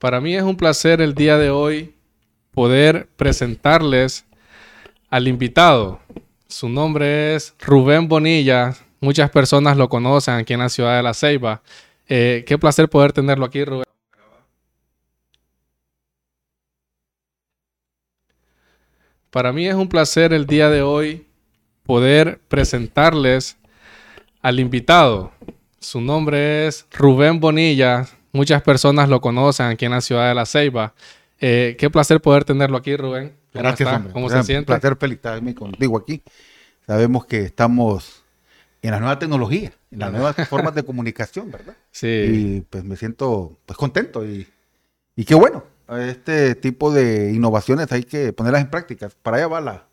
Para mí es un placer el día de hoy poder presentarles al invitado. Su nombre es Rubén Bonilla. Muchas personas lo conocen aquí en la ciudad de La Ceiba. Eh, qué placer poder tenerlo aquí, Rubén. Para mí es un placer el día de hoy poder presentarles al invitado. Su nombre es Rubén Bonilla. Muchas personas lo conocen aquí en la ciudad de La Ceiba. Eh, qué placer poder tenerlo aquí, Rubén. ¿Cómo Gracias, está? hombre. ¿Cómo se siente? Un placer felicitarme contigo aquí. Sabemos que estamos en la nueva tecnología, en las nuevas formas de comunicación, ¿verdad? Sí. Y pues me siento pues contento y, y qué bueno. Este tipo de innovaciones hay que ponerlas en práctica. Para allá va la,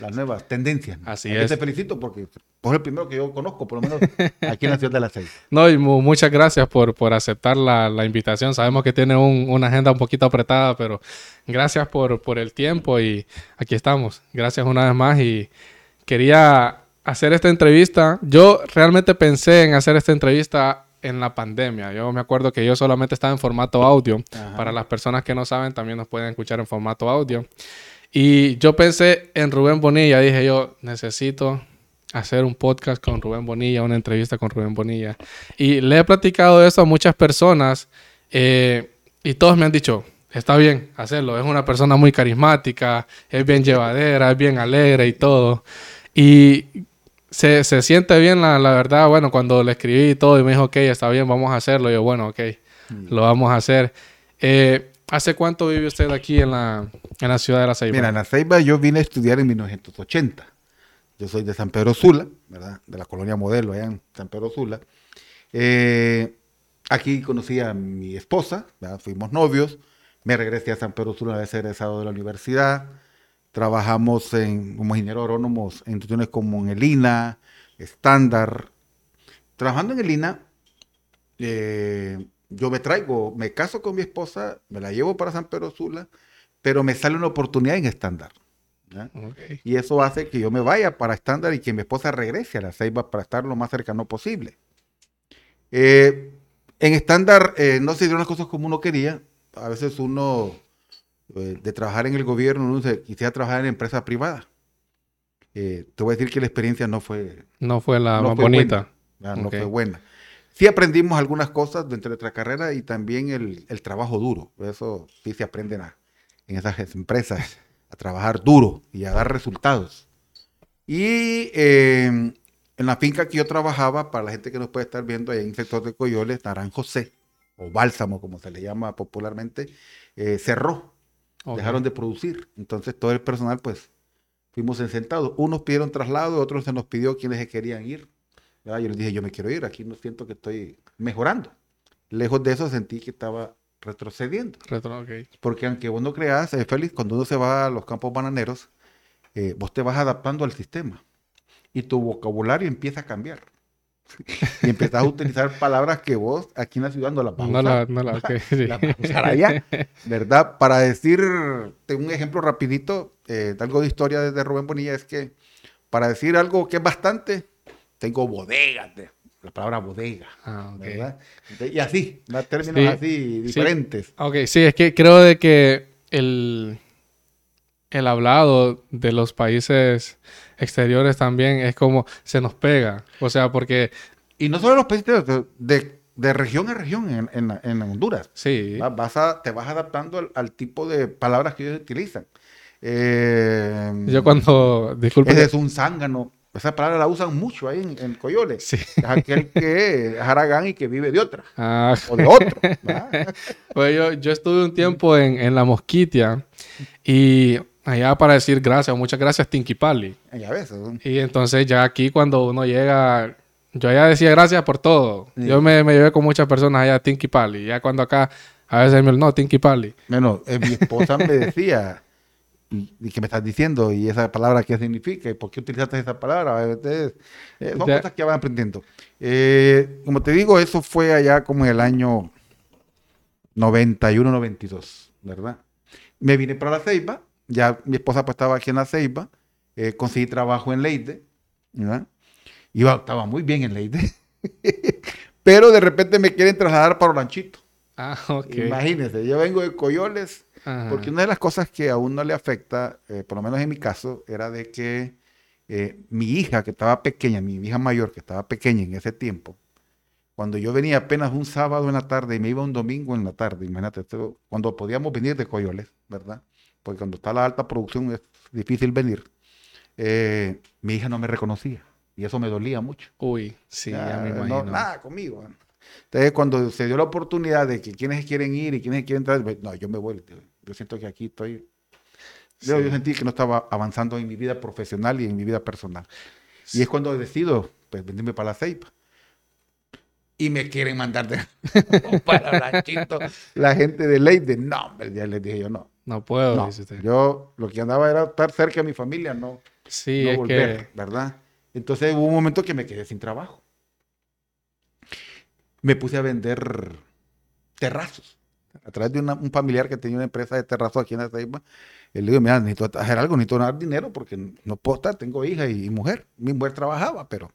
las nuevas tendencias. Así es. Te felicito porque es el primero que yo conozco, por lo menos aquí en la ciudad de La Seis. No, y muchas gracias por, por aceptar la, la, invitación. Sabemos que tiene un, una agenda un poquito apretada, pero gracias por, por el tiempo y aquí estamos. Gracias una vez más y quería hacer esta entrevista. Yo realmente pensé en hacer esta entrevista en la pandemia. Yo me acuerdo que yo solamente estaba en formato audio. Para las personas que no saben, también nos pueden escuchar en formato audio. Y yo pensé en Rubén Bonilla. Dije yo, necesito hacer un podcast con Rubén Bonilla, una entrevista con Rubén Bonilla. Y le he platicado eso a muchas personas eh, y todos me han dicho, está bien hacerlo. Es una persona muy carismática, es bien llevadera, es bien alegre y todo. Y se, se siente bien, la, la, verdad. Bueno, cuando le escribí y todo y me dijo, ok, está bien, vamos a hacerlo. yo, bueno, ok, mm. lo vamos a hacer. Eh, ¿Hace cuánto vive usted aquí en la, en la ciudad de La Ceiba? Mira, en La Ceiba yo vine a estudiar en 1980. Yo soy de San Pedro Sula, ¿verdad? De la colonia Modelo, allá en San Pedro Sula. Eh, aquí conocí a mi esposa, ¿verdad? fuimos novios. Me regresé a San Pedro Sula una vez egresado de la universidad. Trabajamos en, como ingeniero agrónomos en instituciones como en el INA, Estándar. Trabajando en el INA, eh, yo me traigo, me caso con mi esposa, me la llevo para San Pedro Sula, pero me sale una oportunidad en estándar. Y eso hace que yo me vaya para estándar y que mi esposa regrese a la Ceiba para estar lo más cercano posible. Eh, en estándar eh, no se dieron las cosas como uno quería. A veces uno, eh, de trabajar en el gobierno, uno se, quisiera trabajar en empresa privada. te voy a decir que la experiencia no fue... No fue la más bonita. no fue buena. Sí aprendimos algunas cosas dentro de nuestra carrera y también el, trabajo duro. Eso sí se aprende en esas empresas, a trabajar duro y a dar resultados. Y em, en la finca que yo trabajaba, para la gente que nos puede estar viendo ahí en el sector de Coyoles, Naranjo C, o Bálsamo, como se le llama popularmente, eh, cerró. Dejaron de producir. Entonces todo el personal, pues, fuimos sentados. Unos pidieron traslado, otros se nos pidió quienes se querían ir. Yo les dije, yo me quiero ir, aquí no siento que estoy mejorando. Lejos de eso sentí que estaba retrocediendo. Retro, Porque aunque vos no creas, eh, Félix, cuando uno se va a los campos bananeros, eh, vos te vas adaptando al sistema y tu vocabulario empieza a cambiar. y empiezas a utilizar palabras que vos aquí en la ciudad no las vas a usar. No, la, usar allá, ¿verdad? Para decir, un ejemplo rapidito, eh, algo de historia de Rubén Bonilla, es que para decir algo que es bastante, tengo bodegas, la palabra bodega, ah, ¿verdad? Y así, términos así diferentes. Ok, sí, es que creo de que el, el hablado de los países exteriores también es como se nos pega, o sea, porque... Y no solo los países de, de región a región en, en, Honduras. Sí. Vas a, te vas adaptando al, tipo de palabras que ellos utilizan. Eh, Yo cuando, disculpe. Ese es un zángano. Esa palabra la usan mucho ahí en, Coyoles. Sí. Es aquel que es haragán y que vive de otra. Ah. O de otro. pues yo, yo, estuve un tiempo en, en, La Mosquitia y allá para decir gracias, muchas gracias, Tinquipali. Ya ves. Y entonces ya aquí cuando uno llega, yo allá decía gracias por todo. Yo me, me, llevé con muchas personas allá a Tinquipali. Ya cuando acá, a veces me no, Tinquipali. Bueno, eh, mi esposa me decía y, qué me estás diciendo y esa palabra qué significa y por qué utilizaste esa palabra. Eh, son cosas que van aprendiendo. Eh, como te digo, eso fue allá como en el año 91, 92, ¿verdad? Me vine para la Ceiba, ya mi esposa pues estaba aquí en la Ceiba, eh, conseguí trabajo en Leide, ¿verdad? Iba, estaba muy bien en Leide, pero de repente me quieren trasladar para Olanchito. Ah, ok. Imagínense, yo vengo de Coyoles, porque una de las cosas que a uno le afecta, eh, por lo menos en mi caso, era de que eh, mi hija que estaba pequeña, mi hija mayor que estaba pequeña en ese tiempo, cuando yo venía apenas un sábado en la tarde y me iba un domingo en la tarde, imagínate, cuando podíamos venir de Coyoles, ¿verdad? Porque cuando está la alta producción es difícil venir. Eh, mi hija no me reconocía y eso me dolía mucho. Uy, sí, ya, me imagino. No, nada conmigo. Entonces, cuando se dio la oportunidad de que quienes quieren ir y quienes quieren entrar, pues, no, yo me voy. Yo siento que aquí estoy. Yo, sentí que no estaba avanzando en mi vida profesional y en mi vida personal. Y es cuando decido, pues, venirme para la ceipa y me quieren mandar de para La gente de Leide, no, ya les dije yo no. No puedo, Yo lo que andaba era estar cerca de mi familia, no, sí, es que... ¿verdad? Entonces hubo un momento que me quedé sin trabajo. Me puse a vender terrazos. A través de un familiar que tenía una empresa de terrazos aquí en la Ceiba. le digo, mira, necesito hacer algo, necesito ganar dinero porque no puedo estar, tengo hija y mujer. Mi mujer trabajaba, pero...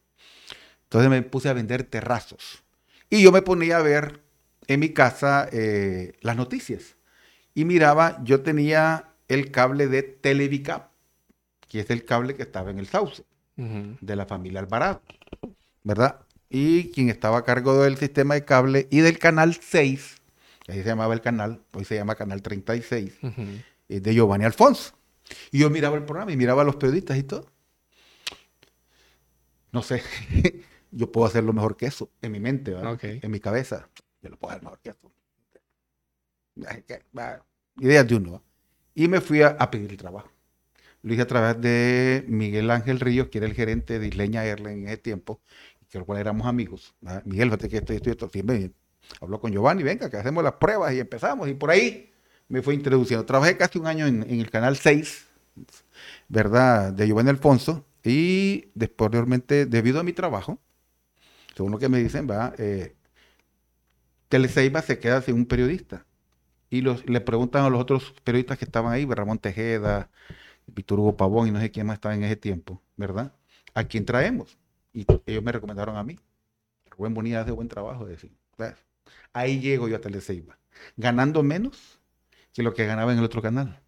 Entonces me puse a vender terrazos. Y yo me ponía a ver en mi casa eh, las noticias. Y miraba, yo tenía el cable de Televicap, que es el cable que estaba en el sauce de la familia Alvarado, ¿verdad? Y quien estaba a cargo del sistema de cable y del canal 6, ahí se llamaba el canal, hoy se llama canal 36, es de Giovanni Alfonso. Y yo miraba el programa y miraba a los periodistas y todo. No sé, yo puedo hacerlo mejor que eso, en mi mente, en mi cabeza. Yo lo puedo hacer mejor que eso. Ideas de uno. Y me fui a, pedir el trabajo. Lo hice a través de Miguel Ángel Ríos, que era el gerente de Isleña Airlines en ese tiempo, que lo cual éramos amigos. Miguel, fíjate que estoy, estoy, siempre habló con Giovanni, venga, que hacemos las pruebas y empezamos. Y por ahí me fue introduciendo. Trabajé casi un año en, el canal 6, ¿verdad? De Giovanni Alfonso. Y posteriormente, debido a mi trabajo, según lo que me dicen, va, eh, Teleseiba se queda sin un periodista. Y los, le preguntan a los otros periodistas que estaban ahí, Ramón Tejeda, Víctor Hugo Pavón y no sé quién más estaba en ese tiempo, ¿verdad? ¿A quién traemos? Y ellos me recomendaron a mí. Rubén Bonilla hace buen trabajo. De decir, ahí llego yo a Teleseiba, ganando menos que lo que ganaba en el otro canal.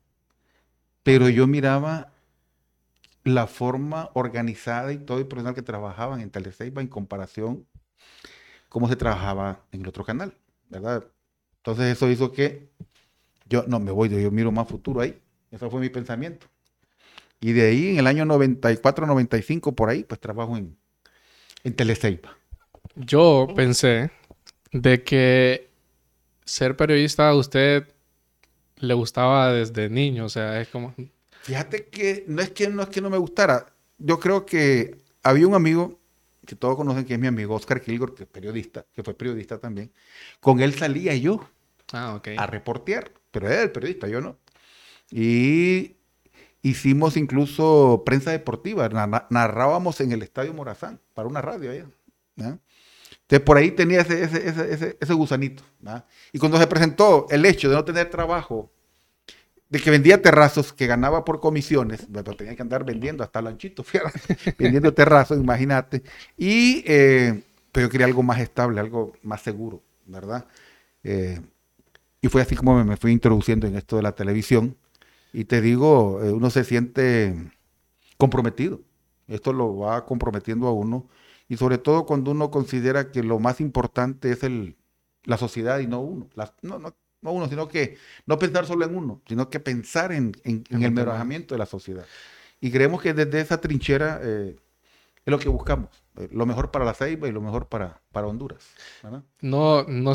Pero yo miraba la forma organizada y todo el personal que trabajaban en Teleseiba en comparación cómo se trabajaba en el otro canal, ¿verdad? Entonces eso hizo que yo no me voy, yo miro más futuro ahí. Eso fue mi pensamiento. Y de ahí, en el año 94, 95, por ahí, pues trabajo en, en. Yo pensé de que ser periodista a usted le gustaba desde niño, o sea, es como Fíjate que no es que no es que no me gustara. Yo creo que había un amigo que todos conocen que es mi amigo Oscar Kilgore, que es periodista, que fue periodista también. Con él salía yo ah, okay. a reportear, pero era el periodista, yo no. Y hicimos incluso prensa deportiva, narrábamos en el Estadio Morazán para una radio allá. Entonces por ahí tenía ese, ese, ese, ese gusanito. Y cuando se presentó el hecho de no tener trabajo de que vendía terrazos, que ganaba por comisiones, pero tenía que andar vendiendo hasta lanchito, vendiendo terrazos, imagínate. Y, eh, pero yo quería algo más estable, algo más seguro, ¿verdad? Eh, y fue así como me, fui introduciendo en esto de la televisión. Y te digo, eh, uno se siente comprometido. Esto lo va comprometiendo a uno. Y sobre todo cuando uno considera que lo más importante es el, la sociedad y no uno. no, no, no uno, sino que no pensar solo en uno, sino que pensar en, el mejoramiento de la sociedad. Y creemos que desde esa trinchera eh, es lo que buscamos, eh, lo mejor para la Ceiba y lo mejor para, para Honduras. No, no,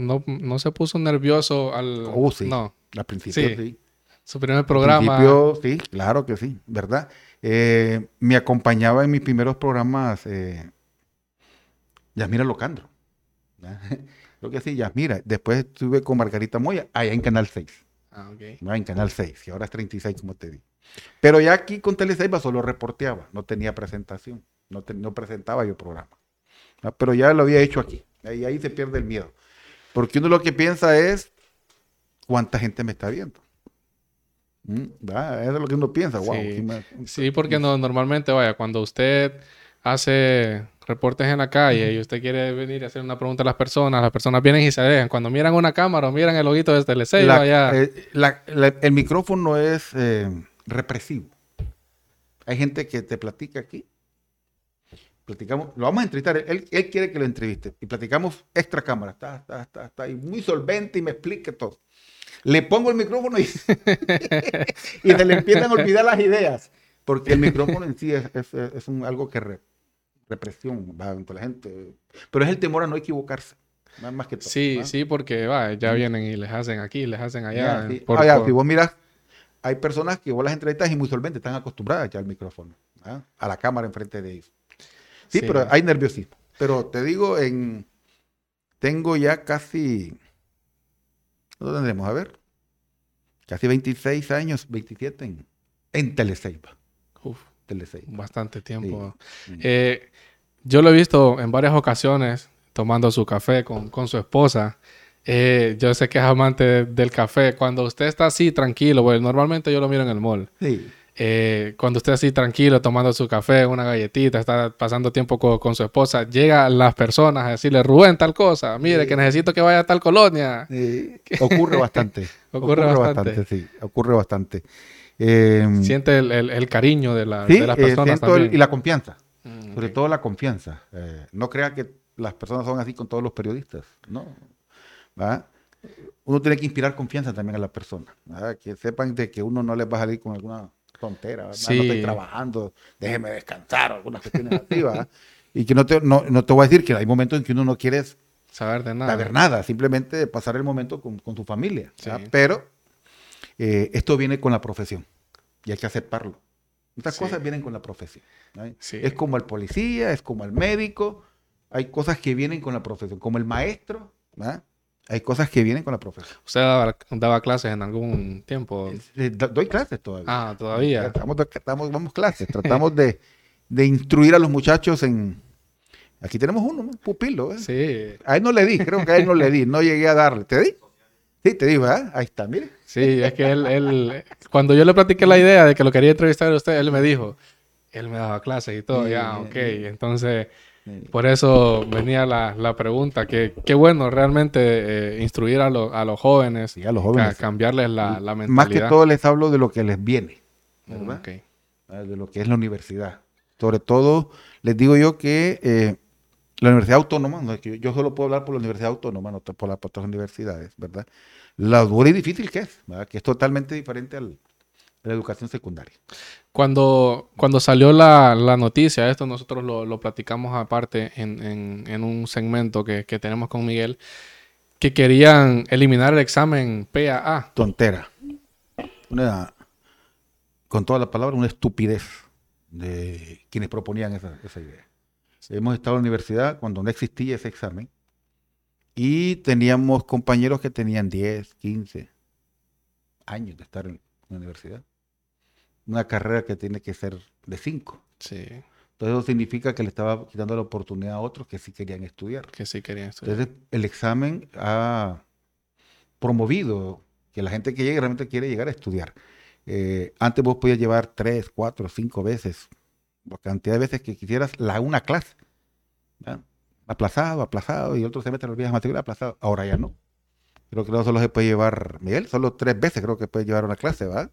no, no, se puso nervioso al... Oh, sí. No. Al principio sí. Su primer programa. Al principio, sí, claro que sí, ¿verdad? Eh, me acompañaba en mis primeros programas Yasmira Locandro. Lo que sí, ya, mira, después estuve con Margarita Moya, allá en Canal 6. Ah, ok. No, en Canal 6, y ahora es 36, como te di. Pero ya aquí con Teleseiba solo reporteaba, no tenía presentación, no, no presentaba yo programa. Pero ya lo había hecho aquí, ahí, ahí se pierde el miedo. Porque uno lo que piensa es, ¿cuánta gente me está viendo? Mm, eso es lo que uno piensa, wow. Sí, sí porque no, normalmente, vaya, cuando usted hace reportes en la calle y usted quiere venir a hacer una pregunta a las personas, las personas vienen y se dejan. Cuando miran una cámara o miran el loguito de Teleceiba, La- ya... eh, la- la- el micrófono es eh, represivo. Hay gente que te platica aquí. Platicamos, lo vamos a entrevistar. Él, él quiere que lo entreviste. Y platicamos extra cámara. Está, está, está, está ahí muy solvente y me explique todo. Le pongo el micrófono y, y se le empiezan a olvidar las ideas. Porque el micrófono en sí es, es- es un, algo que re- represión va entre la gente. Pero es el temor a no equivocarse. Más, más que todo. Sí, ¿va? sí, porque va, ya vienen y les hacen aquí, les hacen allá. Ya, sí. por- Ah, ya, por- si vos miras, hay personas que vos las entrevistas y muy solventes, están acostumbradas ya al micrófono, a la cámara enfrente de ellos. Sí, Sí. pero hay nerviosismo. Pero te digo, en tengo ya casi, ¿dónde tendremos? A ver, casi 26 años, 27 en, en Teleceiba. Uf, Teleceiba. bastante tiempo. Sí. Eh, yo lo he visto en varias ocasiones tomando su café con, con su esposa. Eh, yo sé que es amante del café. Cuando usted está así tranquilo, bueno, normalmente yo lo miro en el mall. Sí. Eh, cuando usted así tranquilo tomando su café, una galletita, está pasando tiempo co- con, su esposa, llegan las personas a decirle, Rubén, tal cosa, mire, Sí. que necesito que vaya a tal colonia. Sí, ocurre bastante. Ocurre bastante. sí, ocurre bastante. Eh, Siente el, el- el cariño de, la- sí, de las eh, personas siento el- también. y la confianza. Mm, Sobre todo la confianza. Eh, no crea que las personas son así con todos los periodistas. No. ¿Va? Uno tiene que inspirar confianza también a la persona. ¿va? Que sepan de que uno no les va a salir con alguna tontera. Sí. No estoy trabajando, déjeme descansar, algunas cuestiones así. ¿va? Y que no te, no, no te voy a decir que hay momentos en que uno no quiere Saber de nada. saber nada, simplemente pasar el momento con, con tu familia. Pero eh, esto viene con la profesión y hay que aceptarlo. Estas Sí. cosas vienen con la profesión. ¿no? Sí. Es como el policía, es como el médico. Hay cosas que vienen con la profesión, como el maestro. ¿va? Hay cosas que vienen con la profesión. ¿Usted daba, daba clases en algún tiempo? Eh, do- Doy clases todavía. Ah, todavía. Estamos, estamos, vamos clases. Tratamos de, de instruir a los muchachos en... Aquí tenemos uno, un pupilo. ¿eh? Sí, A él no le di, creo que a él no le di. No llegué a darle. ¿Te di? Sí, te di, ¿verdad? Ahí está, mire. sí, es que él, él- cuando yo le platiqué la idea de que lo quería entrevistar a usted, él me dijo, él me daba clases y todo, Sí, ya, ok. Entonces, por eso venía la, la pregunta, que qué bueno realmente eh, instruir a, los- a los jóvenes, a los ca- jóvenes. cambiarles la, la mentalidad. Más que todo les hablo de lo que les viene, Mm, ¿verdad? Ah, de lo que es la universidad. Sobre todo, les digo yo que eh, la Universidad Autónoma, no es que yo, solo puedo hablar por la Universidad Autónoma, no por, la- por otras universidades, ¿verdad? La dura y difícil que es, ¿verdad? Que es totalmente diferente al- la educación secundaria. Cuando, cuando salió la, la noticia, esto nosotros lo, lo platicamos aparte en, en- en un segmento que, que tenemos con Miguel, que querían eliminar el examen PAA. Tontera. Una, con todas las palabras, una estupidez de quienes proponían esa, esa idea. Hemos estado en la universidad cuando no existía ese examen y teníamos compañeros que tenían 10, 15 años de estar en la universidad. Una carrera que tiene que ser de 5. Sí, Entonces eso significa que le estaba quitando la oportunidad a otros que sí querían estudiar. que sí querían estudiar. Entonces, el examen ha promovido que la gente que llegue realmente quiere llegar a estudiar. Eh, antes vos podías llevar tres, cuatro, cinco veces, la cantidad de veces que quisieras, la una clase. ¿verdad? Aplazado, aplazado, y otro semestre olvidas matrícula, aplazado. Ahora ya no. Creo que no solo se puede llevar, Miguel, solo tres veces creo que puedes llevar una clase, ¿va?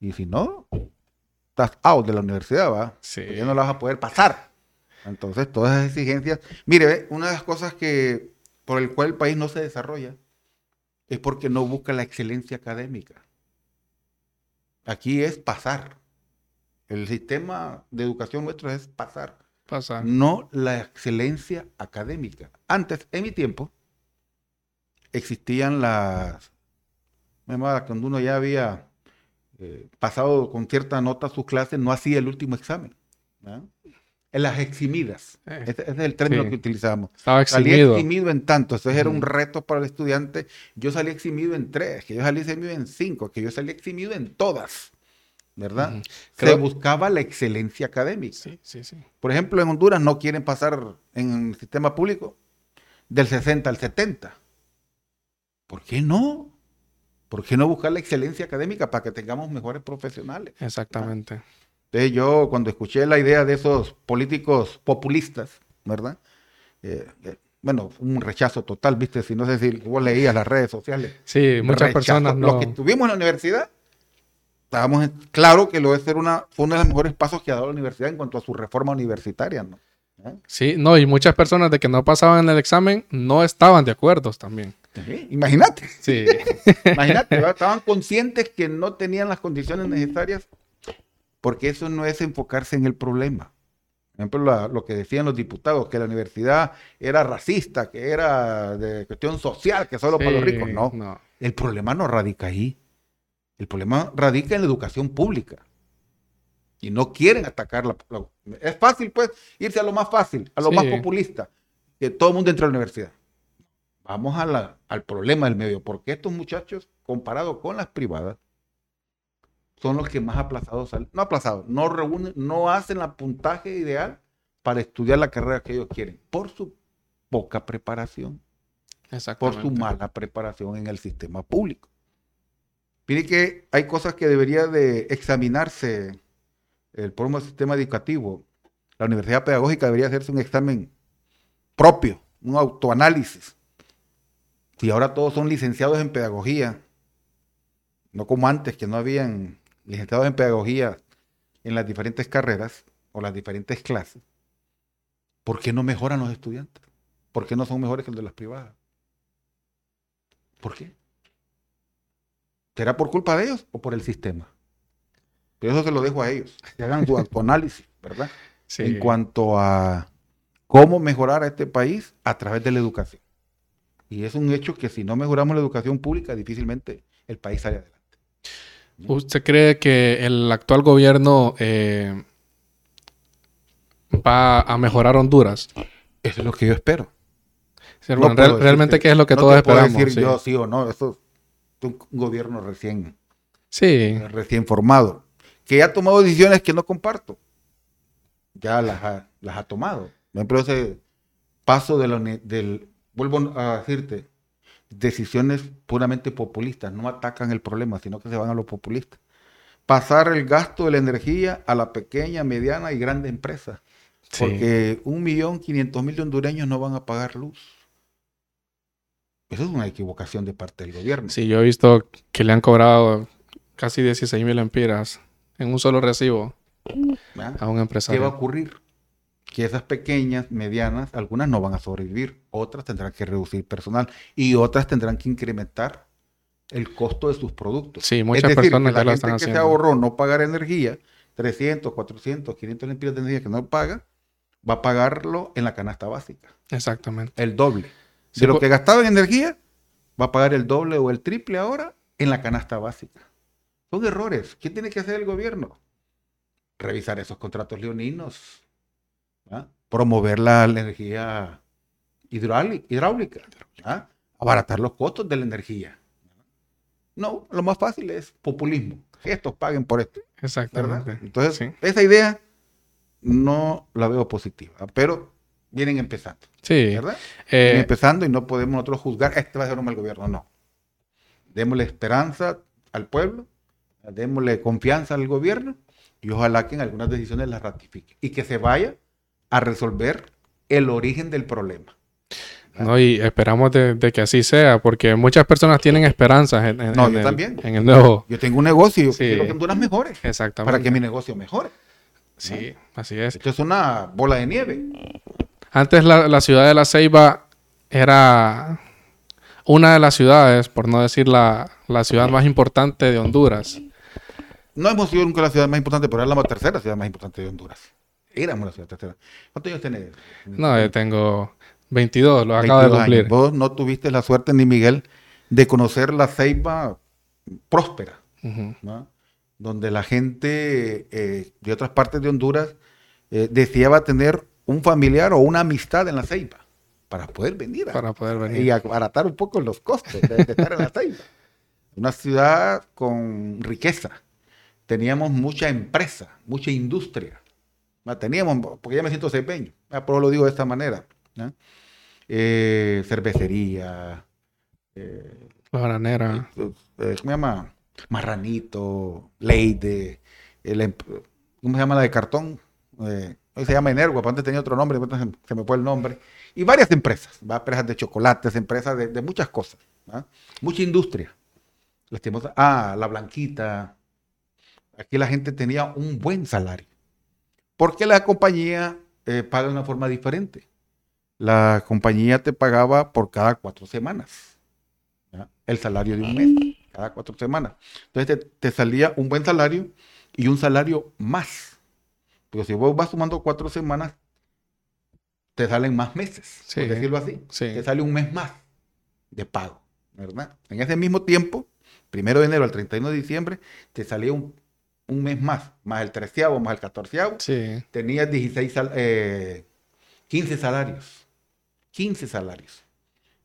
Y si no, estás out de la universidad, ¿va? Sí. Pues ya no la vas a poder pasar. Entonces, todas esas exigencias. Mire, una de las cosas que por el cual el país no se desarrolla es porque no busca la excelencia académica. Aquí es pasar. El sistema de educación nuestro es pasar, Pasa. no la excelencia académica. Antes, en mi tiempo, existían las... me Cuando uno ya había eh, pasado con cierta nota sus clases, no hacía el último examen. En las eximidas. Eh, Ese, ese es el término sí. que utilizamos. Estaba Salí eximido. eximido en tanto. Entonces era un reto para el estudiante. Yo salí eximido en tres, que yo salí eximido en cinco, que yo salí eximido en todas. ¿Verdad? Se Creo- buscaba la excelencia académica. Sí, sí, sí. Por ejemplo, en Honduras no quieren pasar en el sistema público del 60 al 70. ¿Por qué no? ¿Por qué no buscar la excelencia académica para que tengamos mejores profesionales? Exactamente. Entonces yo cuando escuché la idea de esos políticos populistas, ¿verdad? Eh, eh, bueno, un rechazo total, ¿viste? Si no sé si vos leías las redes sociales. Sí, muchas Rechazo. personas no. Los que estuvimos en la universidad, estábamos en- claro que lo de ser una, fue uno de los mejores pasos que ha dado la universidad en cuanto a su reforma universitaria, ¿no? ¿Eh? Sí, no, y muchas personas de que no pasaban el examen no estaban de acuerdo también. Sí, Imagínate. Sí, Imagínate, ¿verdad? estaban conscientes que no tenían las condiciones necesarias, porque eso no es enfocarse en el problema. Por ejemplo, la- lo que decían los diputados, que la universidad era racista, que era de cuestión social, que solo para los ricos. No, no. el problema no radica ahí. El problema radica en la educación pública. Y no quieren atacar la... la- es fácil, pues, irse a lo más fácil, a lo más populista, que todo el mundo entre a la universidad. Vamos a la- al problema del medio, porque estos muchachos, comparados con las privadas, son los que más aplazados salen. No aplazados, no reúnen, no hacen el puntaje ideal para estudiar la carrera que ellos quieren, por su poca preparación por su mala preparación en el sistema público. Mire que hay cosas que debería de examinarse el propio sistema educativo. La universidad pedagógica debería hacerse un examen propio, un autoanálisis. Si ahora todos son licenciados en pedagogía, no como antes que no habían licenciados en pedagogía en las diferentes carreras o las diferentes clases, ¿por qué no mejoran los estudiantes? ¿Por qué no son mejores que los de las privadas? ¿Por qué? ¿Será por culpa de ellos o por el sistema? Pero eso se lo dejo a ellos, que hagan su autoanálisis, ¿verdad? Sí. En cuanto a cómo mejorar a este país a través de la educación. Y es un hecho que si no mejoramos la educación pública, difícilmente el país sale adelante. ¿Usted cree que el actual gobierno eh, va a mejorar Honduras? Eso es lo que yo espero. Sí, No bueno, real- realmente, ¿qué es lo que no todos te puedo esperamos? decir sí. yo sí o no, eso es un gobierno recién Sí, recién formado, que ya ha tomado decisiones que no comparto. Ya las ha, las ha tomado. Por ejemplo, ese paso de la del, vuelvo a decirte, decisiones puramente populistas, no atacan el problema, sino que se van a lo populista. Pasar el gasto de la energía a la pequeña, mediana y grande empresa. sí. Porque un millón quinientos mil de hondureños no van a pagar luz. Eso es una equivocación de parte del gobierno. Sí, yo he visto que le han cobrado casi 16 mil empiras en un solo recibo ¿verdad? a un ¿Qué va a empresario. ocurrir? Que esas pequeñas, medianas, algunas no van a sobrevivir, otras tendrán que reducir personal y otras tendrán que incrementar el costo de sus productos. Sí, es muchas decir, personas que la lo gente están que se ahorró no pagar energía, 300, 400, 500 lempiras de energía que no paga, va a pagarlo en la canasta básica, Exactamente. el doble. Sí, de lo que gastaba en energía, va a pagar el doble o el triple ahora en la canasta básica. Son errores. ¿Qué tiene que hacer el gobierno? Revisar esos contratos leoninos. Promover la energía hidráulica. ¿ah? Abaratar los costos de la energía. No, lo más fácil es populismo. Estos paguen por esto. ¿verdad? Exactamente. Entonces, Sí. esa idea no la veo positiva. Pero vienen empezando. Sí. ¿Verdad? Eh, Viene empezando y no podemos nosotros juzgar, este va a ser un mal gobierno. No. Démosle esperanza al pueblo, démosle confianza al gobierno y ojalá que en algunas decisiones las ratifique y que se vaya a resolver el origen del problema. no, y esperamos de, de que así sea, porque muchas personas tienen esperanzas en, en- No, en yo el, también. en el nuevo. Yo tengo un negocio y yo Sí. quiero que Honduras mejore Exactamente. para que mi negocio mejore. Sí, así es. Esto es una bola de nieve. Antes la, la ciudad de La Ceiba era una de las ciudades, por no decir la, la ciudad más importante de Honduras. No hemos sido nunca la ciudad más importante, pero era la tercera ciudad más importante de Honduras. Éramos la. ¿Cuántos años tenés? No, yo tengo 22, lo acabo de 22 cumplir. años. Vos no tuviste la suerte, ni Miguel, de conocer la ceiba próspera. ¿no? donde la gente eh, de otras partes de Honduras eh, deseaba tener un familiar o una amistad en la ceiba para poder venir a- Para poder venir. y abaratar un poco los costos de, de estar en la ceiba. Una ciudad con riqueza. Teníamos mucha empresa, mucha industria. ¿No? Teníamos, porque ya me siento ceibeño, ¿no? por eso lo digo de esta manera. ¿no? Eh, cervecería, eh, La granera. eh, ¿cómo se llama? Marranito, Leide, el ¿cómo se llama la de cartón? Eh, hoy se llama Energo, antes tenía otro nombre, se me fue el nombre, y varias empresas, ¿va? empresas de chocolates, empresas de, muchas cosas, mucha industria. Ah, la Blanquita. Aquí la gente tenía un buen salario. Porque la compañía eh, paga de una forma diferente. La compañía te pagaba por cada cuatro semanas. El salario de un mes, cada cuatro semanas. Entonces te, salía un buen salario y un salario más. Porque si vos vas sumando cuatro semanas, te salen más meses, por decirlo así. Te sale un mes más de pago, ¿verdad? En ese mismo tiempo, primero de enero al 31 de diciembre, te salía un, mes más, más el treceavo, más el catorceavo. Sí. Tenías 16, 15 eh, salarios. 15 salarios.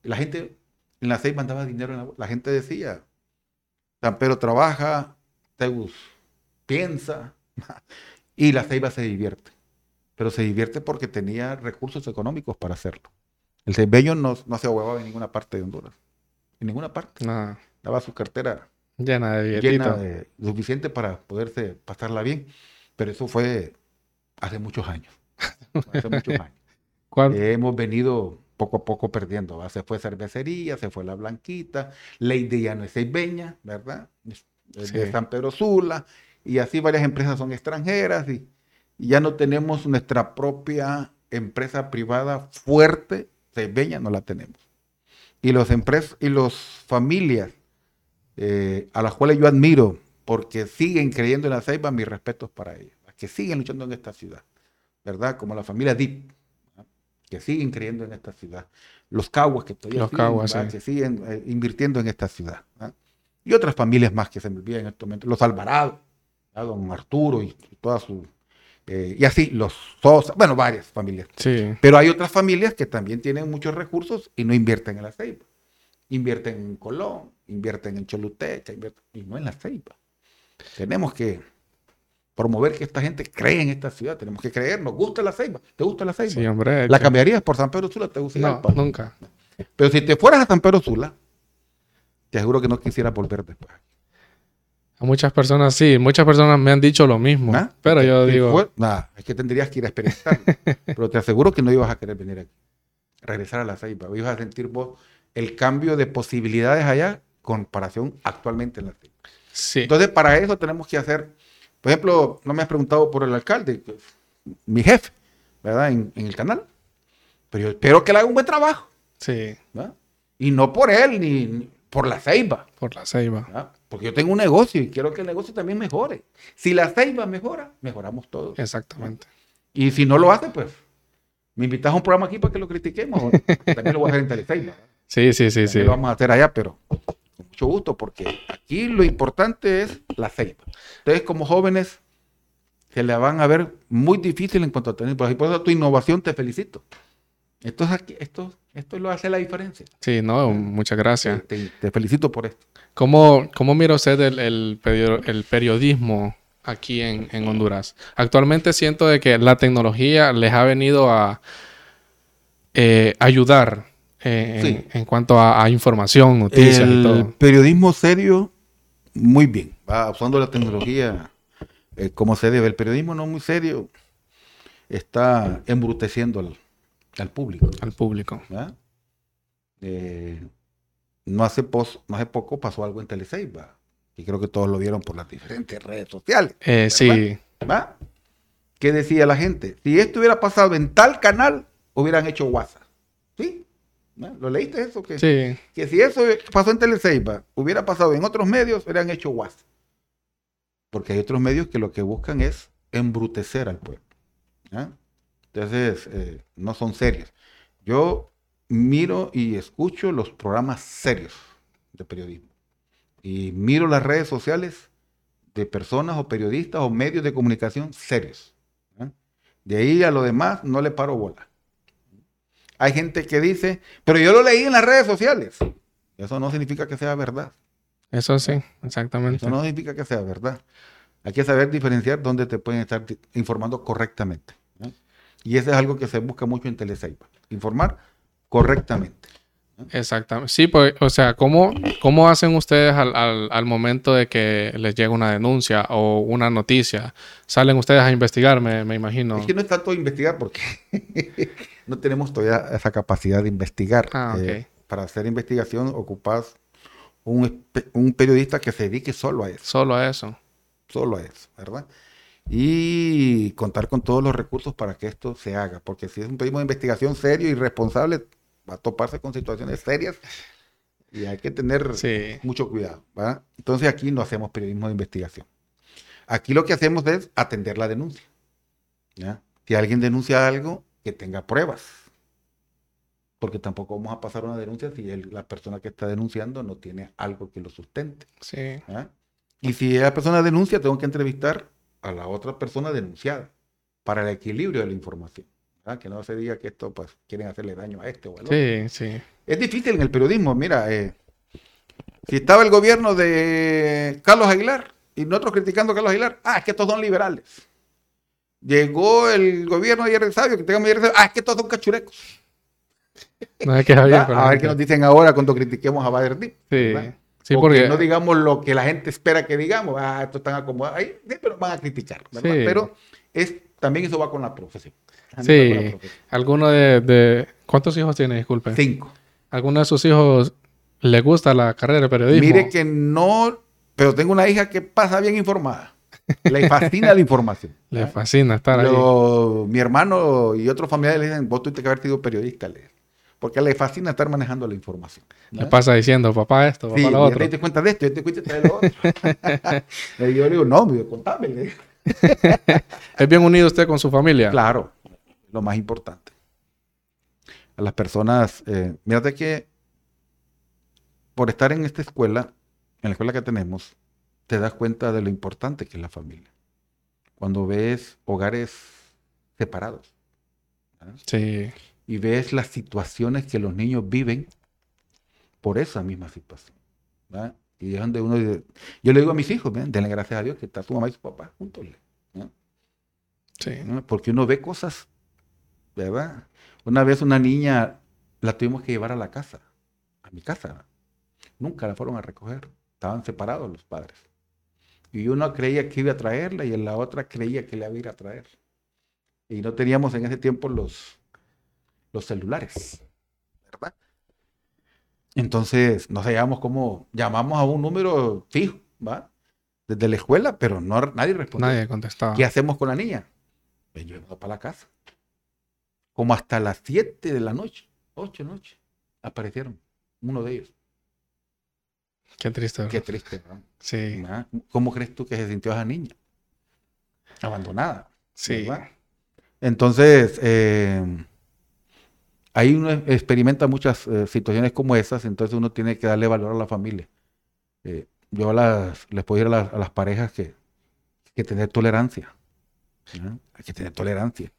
la gente en la seis mandaba dinero. la, la, gente decía, San Pedro trabaja, Teus piensa, y la ceiba se divierte. Pero se divierte porque tenía recursos económicos para hacerlo. El ceibeño no, no se ahogaba en ninguna parte de Honduras. En ninguna parte. Daba su cartera llena de llena de suficiente para poderse pasarla bien. Pero eso fue hace muchos años. hace muchos años. hemos venido poco a poco perdiendo. Se fue cervecería, se fue la Blanquita, Lady ya no es Seibeña, ¿verdad? de San Pedro Sula, y así varias empresas son extranjeras y, ya no tenemos nuestra propia empresa privada fuerte, Seibeña no la tenemos. Y los empresas y los familias eh, a las cuales yo admiro porque siguen creyendo en la ceiba, mis respetos para ellos, que siguen luchando en esta ciudad, ¿verdad? Como la familia Deep, que siguen creyendo en esta ciudad. Los Caguas, que todavía siguen, que siguen eh, invirtiendo en esta ciudad. Y otras familias más que se me olvidan en este momento. Los Alvarado, don Arturo y, toda su... Eh, y así, los Sosa, bueno, varias familias. Sí. Pero hay otras familias que también tienen muchos recursos y no invierten en la ceiba. Invierten en Colón, invierten en Choluteca, y no en la Ceiba. Tenemos que promover que esta gente cree en esta ciudad, tenemos que creer, nos gusta la Ceiba, ¿te gusta la Ceiba? Sí, hombre. ¿La cambiarías por San Pedro Sula? ¿Te gusta? No, nunca. Pero si te fueras a San Pedro Sula, te aseguro que no quisiera volver después. A muchas personas sí, muchas personas me han dicho lo mismo, ¿Ah? pero yo digo... nada, es que tendrías que ir a experimentar, pero te aseguro que no ibas a querer venir aquí, regresar a la Ceiba, ibas a sentir vos el cambio de posibilidades allá comparación actualmente en la Sí. Entonces, para eso tenemos que hacer, por ejemplo, no me has preguntado por el alcalde, mi jefe, ¿verdad? En, el canal. Pero yo espero que él haga un buen trabajo. Sí. Y no por él, ni, por la ceiba. Por la ceiba. Porque yo tengo un negocio y quiero que el negocio también mejore. Si la ceiba mejora, mejoramos todos. Exactamente. Y si no lo hace, pues me invitas a un programa aquí para que lo critiquemos. también lo voy a hacer en Teleceiba. Sí, sí, sí, sí. Lo vamos a hacer allá, pero con mucho gusto, porque aquí lo importante es la ceiba. Entonces, como jóvenes, se la van a ver muy difícil en cuanto a tener. Por eso tu innovación te felicito. Esto es aquí, esto, esto lo hace la diferencia. Sí, no, muchas gracias. Te, felicito por esto. ¿Cómo, cómo mira usted el, el, periodismo aquí en, en, Honduras? Actualmente siento de que la tecnología les ha venido a eh, ayudar eh, en, cuanto a, información, noticias y todo. Periodismo serio, muy bien. Va usando la tecnología eh, como se debe. El periodismo no muy serio está embruteciendo al, público. Al público. Eh, no, hace no hace poco pasó algo en Teleseiba. Y creo que todos lo vieron por las diferentes redes sociales. sí. ¿Va? ¿Qué decía la gente? Si esto hubiera pasado en tal canal, hubieran hecho WhatsApp. ¿Sí? ¿Lo leíste eso? Que, sí. que si eso pasó en Teleseiba, hubiera pasado en otros medios, hubieran hecho WhatsApp. Porque hay otros medios que lo que buscan es embrutecer al pueblo. Entonces, eh, no son serios. Yo miro y escucho los programas serios de periodismo. Y miro las redes sociales de personas o periodistas o medios de comunicación serios. De ahí a lo demás no le paro bola. Hay gente que dice, pero yo lo leí en las redes sociales. Eso no significa que sea verdad. Eso sí, exactamente. Eso no significa que sea verdad. Hay que saber diferenciar dónde te pueden estar informando correctamente. Y eso es algo que se busca mucho en Teleseiba. Informar correctamente. Exactamente. Sí, pues, o sea, ¿cómo, cómo hacen ustedes al, al, al, momento de que les llega una denuncia o una noticia? ¿Salen ustedes a investigar, me, me imagino? Es que no es tanto investigar porque no tenemos todavía esa capacidad de investigar. Ah. Eh, para hacer investigación ocupas un, un, periodista que se dedique solo a eso. Solo a eso. Solo a eso, ¿verdad? Y contar con todos los recursos para que esto se haga. Porque si es un periodismo de investigación serio y responsable, va a toparse con situaciones serias y hay que tener sí. mucho cuidado. ¿verdad? Entonces aquí no hacemos periodismo de investigación. Aquí lo que hacemos es atender la denuncia. ¿ya? Si alguien denuncia algo, que tenga pruebas. Porque tampoco vamos a pasar una denuncia si la persona que está denunciando no tiene algo que lo sustente. Sí. ¿ya? Y si la persona denuncia, tengo que entrevistar a la otra persona denunciada para el equilibrio de la información. ¿verdad? Que no se diga que esto, pues, quieren hacerle daño a este o al otro. Sí, sí. Es difícil en el periodismo. Mira, eh, si estaba el gobierno de Carlos Aguilar y nosotros criticando a Carlos Aguilar, ah, es que estos son liberales. Llegó el gobierno de Jerry Sabio, que tengamos Sabio, ah, es que estos son cachurecos. No es que Javier, a ver qué nos dicen ahora cuando critiquemos a Baderdín. Sí. Sí, porque que no digamos lo que la gente espera que digamos, ah, estos están acomodados, ahí sí, pero van a criticar. Sí. Pero es, también eso va con la profesión. También Sí. la profesión. alguno de, de- ¿Cuántos hijos tiene? Disculpe. Cinco. ¿Alguno de sus hijos le gusta la carrera de periodismo? Mire que no, pero tengo una hija que pasa bien informada. Le fascina la información. Le fascina estar ahí. Lo- mi hermano y otros familiares le dicen, vos tuviste que haber sido periodista, le porque le fascina estar manejando la información. Le pasa diciendo, papá esto, papá Sí, lo otro. te diste cuenta de esto, ya te cuenta de lo otro. y yo le digo, no, me digo, contame. le digo. ¿Es bien unido usted con su familia? Claro, lo más importante. A las personas, eh, mírate que por estar en esta escuela, en la escuela que tenemos, te das cuenta de lo importante que es la familia. Cuando ves hogares separados ¿verdad? Sí. y ves las situaciones que los niños viven por esa misma situación. ¿verdad? Y es donde uno dice- yo le digo a mis hijos, "Ven, denle gracias a Dios que está su mamá y su papá juntos. Sí. Porque uno ve cosas, ¿verdad? Una vez una niña la tuvimos que llevar a la casa, a mi casa. Nunca la fueron a recoger, estaban separados los padres. Y uno creía que iba a traerla y la otra creía que la iba a ir a traer. Y no teníamos en ese tiempo los, los celulares, ¿verdad? Entonces nos hallamos como, llamamos a un número fijo, ¿va? Desde la escuela, pero no, nadie respondió. Nadie contestaba. ¿Qué hacemos con la niña? Pues yo iba para la casa. Como hasta las 7 de la noche, 8 noche, aparecieron uno de ellos. Qué triste. Qué ¿verdad? triste, ¿verdad? Sí. ¿Cómo crees tú que se sintió esa niña? Abandonada. Sí. Entonces, eh, ahí uno experimenta muchas eh, situaciones como esas, entonces uno tiene que darle valor a la familia. Eh, yo a las, les puedo decir a las, a las parejas que hay que tener tolerancia. ¿no? Hay que tener tolerancia.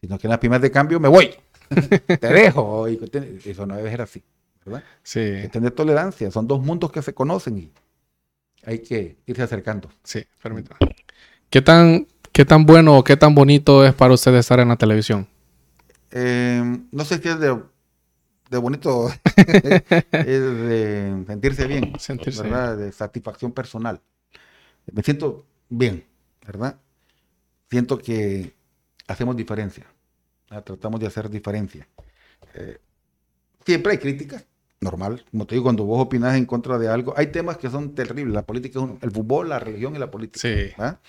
Si no quieren las primeras de cambio, me voy. Te dejo. Y Eso no debe ser así. ¿Verdad? Sí. Que tener tolerancia. Son dos mundos que se conocen y hay que irse acercando. Sí, permítame. ¿Qué tan, ¿Qué tan bueno o qué tan bonito es para usted estar en la televisión? Eh, no sé si es de, de bonito, es de sentirse bien, Sentirse ¿verdad? De satisfacción personal. Me siento bien, ¿verdad? Siento que hacemos diferencia, ¿verdad? tratamos de hacer diferencia. Eh, siempre hay críticas, normal. Como te digo, cuando vos opinas en contra de algo, hay temas que son terribles. La política es uno, el fútbol, la religión y la política. Sí. ¿verdad?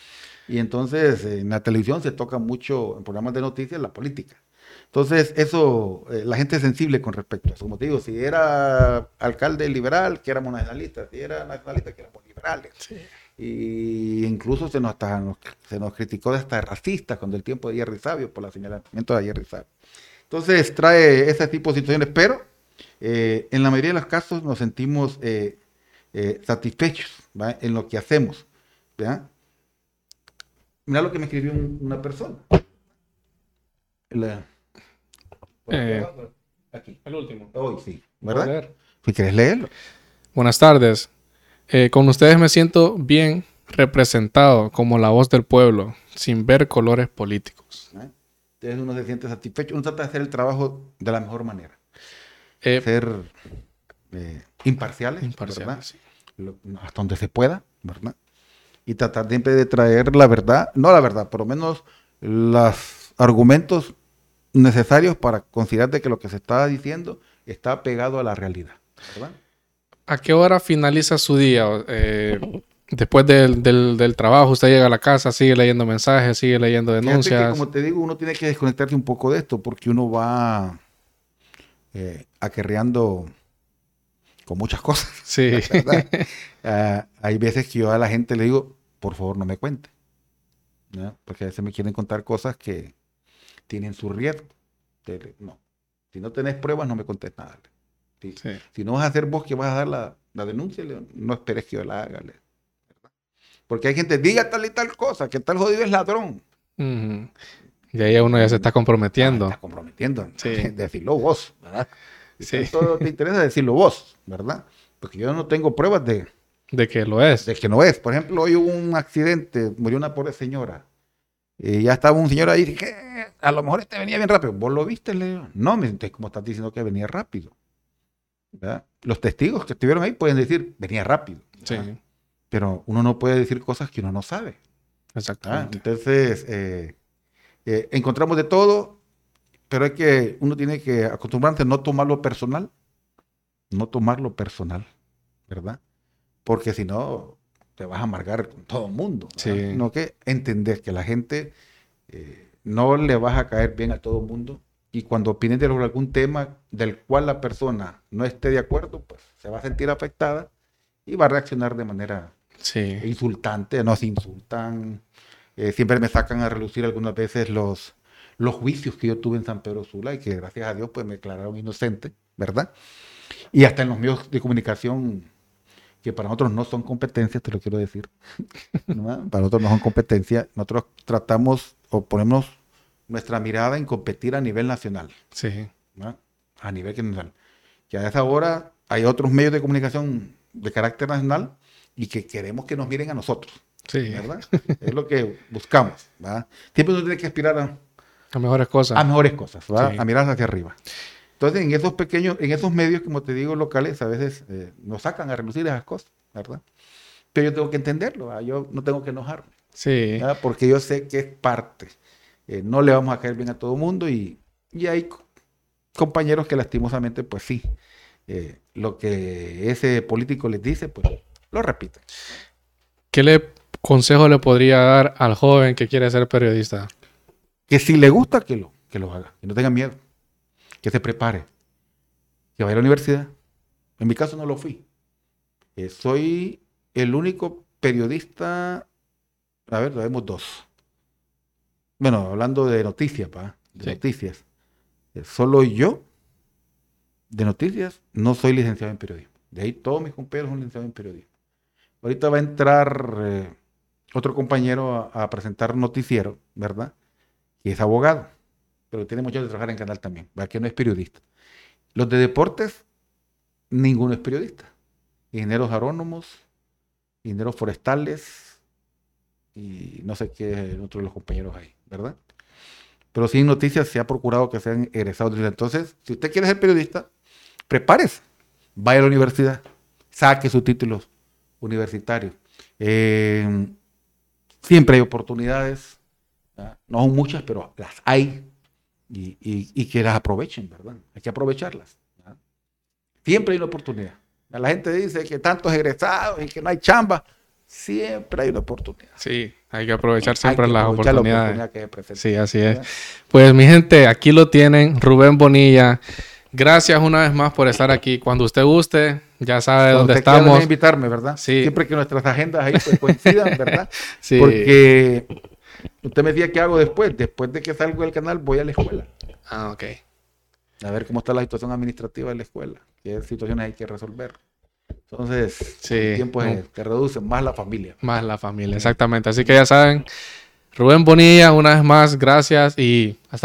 Y entonces eh, en la televisión se toca mucho, en programas de noticias, la política. Entonces, eso, eh, la gente es sensible con respecto a eso. Como te digo, si era alcalde liberal, que éramos nacionalistas, si era nacionalista, que éramos liberales. Sí. Y incluso se nos, hasta, nos- se nos criticó de hasta racista cuando el tiempo de Jerry Sabio, por el señalamiento de Jerry Sabio. Entonces, trae ese tipo de situaciones, pero eh, en la mayoría de los casos nos sentimos eh, eh, satisfechos ¿va? en lo que hacemos. ¿verdad? Mira lo que me escribió un- una persona. La- aquí Eh, aquí. El último. Hoy sí, ¿verdad? Si quieres leerlo. Buenas tardes. Eh, con ustedes me siento bien representado como la voz del pueblo, sin ver colores políticos. Entonces uno se siente satisfecho, uno trata de hacer el trabajo de la mejor manera. Eh, ser eh, imparciales, imparciales hasta donde se pueda, ¿verdad? Y tratar siempre de traer la verdad, no la verdad, por lo menos los argumentos necesarios para considerar de que lo que se está diciendo está pegado a la realidad, ¿verdad? ¿A qué hora finaliza su día? Eh, después del, del, trabajo, usted llega a la casa, sigue leyendo mensajes, sigue leyendo denuncias. como te digo, uno tiene que desconectarse un poco de esto porque uno va eh, acarreando con muchas cosas. Sí. Ah, hay veces que yo a la gente le digo, por favor, no me cuente. Porque a veces me quieren contar cosas que tienen su riesgo. No. Si no tenés pruebas, no me contés nada. Si, no vas a hacer vos que vas a dar la, la denuncia, no esperes que yo la haga. Porque hay gente, diga tal y tal cosa, que tal jodido es ladrón. Y ahí uno ya se está comprometiendo. está comprometiendo. Sí. Decirlo vos, ¿verdad? Si todo te interesa decirlo vos, ¿verdad? Porque yo no tengo pruebas de... De que lo es. De que no es. Por ejemplo, hoy hubo un accidente, murió una pobre señora. Y ya estaba un señor ahí dije, a lo mejor este venía bien rápido. ¿Vos lo viste, Leo? No, me como estás diciendo que venía rápido. ¿verdad? Los testigos que estuvieron ahí pueden decir, venía rápido. Sí. Pero uno no puede decir cosas que uno no sabe. Exactamente. Entonces, eh, eh, encontramos de todo, pero hay que, uno tiene que acostumbrarse a no tomarlo personal, no tomarlo personal, ¿verdad? Porque si no, te vas a amargar con todo el mundo. Sí. Sino que entender que la gente eh, no le vas a caer bien a todo el mundo y cuando opines de algún tema del cual la persona no esté de acuerdo, pues se va a sentir afectada y va a reaccionar de manera insultante, nos insultan. Eh, siempre me sacan a relucir algunas veces los, los juicios que yo tuve en San Pedro Sula y que gracias a Dios pues me declararon inocente, ¿verdad? Y hasta en los medios de comunicación que para nosotros no son competencias, te lo quiero decir. Para nosotros no son competencias. Nosotros tratamos o ponemos nuestra mirada en competir a nivel nacional. Sí. A nivel nacional. Que a esa hora hay otros medios de comunicación de carácter nacional y que queremos que nos miren a nosotros. Sí. ¿Verdad? es lo que buscamos. ¿verdad? Siempre uno tiene que aspirar a, a mejores cosas. A mejores cosas, ¿verdad? A mirar hacia arriba. Entonces, en esos pequeños, en esos medios, como te digo, locales, a veces eh, nos sacan a relucir esas cosas, ¿verdad? Pero yo tengo que entenderlo, yo no tengo que enojarme. Sí. Porque yo sé que es parte. Eh, no le vamos a caer bien a todo el mundo y, y hay compañeros que lastimosamente, pues sí, eh, lo que ese político les dice, pues lo repite. ¿Qué le, consejo le podría dar al joven que quiere ser periodista? Que si le gusta, que lo, que lo haga, que no tenga miedo, que se prepare, que vaya a la universidad. En mi caso no lo fui. Eh, soy el único periodista, a ver, vemos dos. Bueno, hablando de noticias, pa, de noticias. Eh, solo yo, de noticias, no soy licenciado en periodismo. De ahí todos mis compañeros son licenciados en periodismo. Ahorita va a entrar eh, otro compañero a, presentar noticiero, ¿verdad? Y es abogado, pero tiene mucho de trabajar en canal también, ¿verdad? que no es periodista. Los de deportes, ninguno es periodista. Ingenieros agrónomos, ingenieros forestales y no sé qué otro de los compañeros hay, ¿verdad? Pero sí noticias se ha procurado que sean egresados. Entonces, si usted quiere ser periodista, prepárese, vaya a la universidad, saque sus títulos universitarios. Eh, siempre hay oportunidades, no son muchas, pero las hay y, que las aprovechen, ¿verdad? Hay que aprovecharlas. Siempre hay una oportunidad. La gente dice que tantos egresados y que no hay chamba. Siempre hay una oportunidad. Sí, hay que aprovechar siempre las oportunidades. sí, así es. Pues mi gente, aquí lo tienen, Rubén Bonilla. Gracias una vez más por estar aquí. Cuando usted guste, ya sabe dónde estamos. invitarme, ¿verdad? Sí. Siempre que nuestras agendas ahí pues, coincidan, ¿verdad? sí. Porque usted me decía qué hago después. Después de que salgo del canal, voy a la escuela. Ah, ok. A ver cómo está la situación administrativa de la escuela. Qué situaciones hay que resolver. Entonces, sí. el tiempo es, te reduce más la familia. Más la familia, exactamente. Así que ya saben, Rubén Bonilla, una vez más, gracias y hasta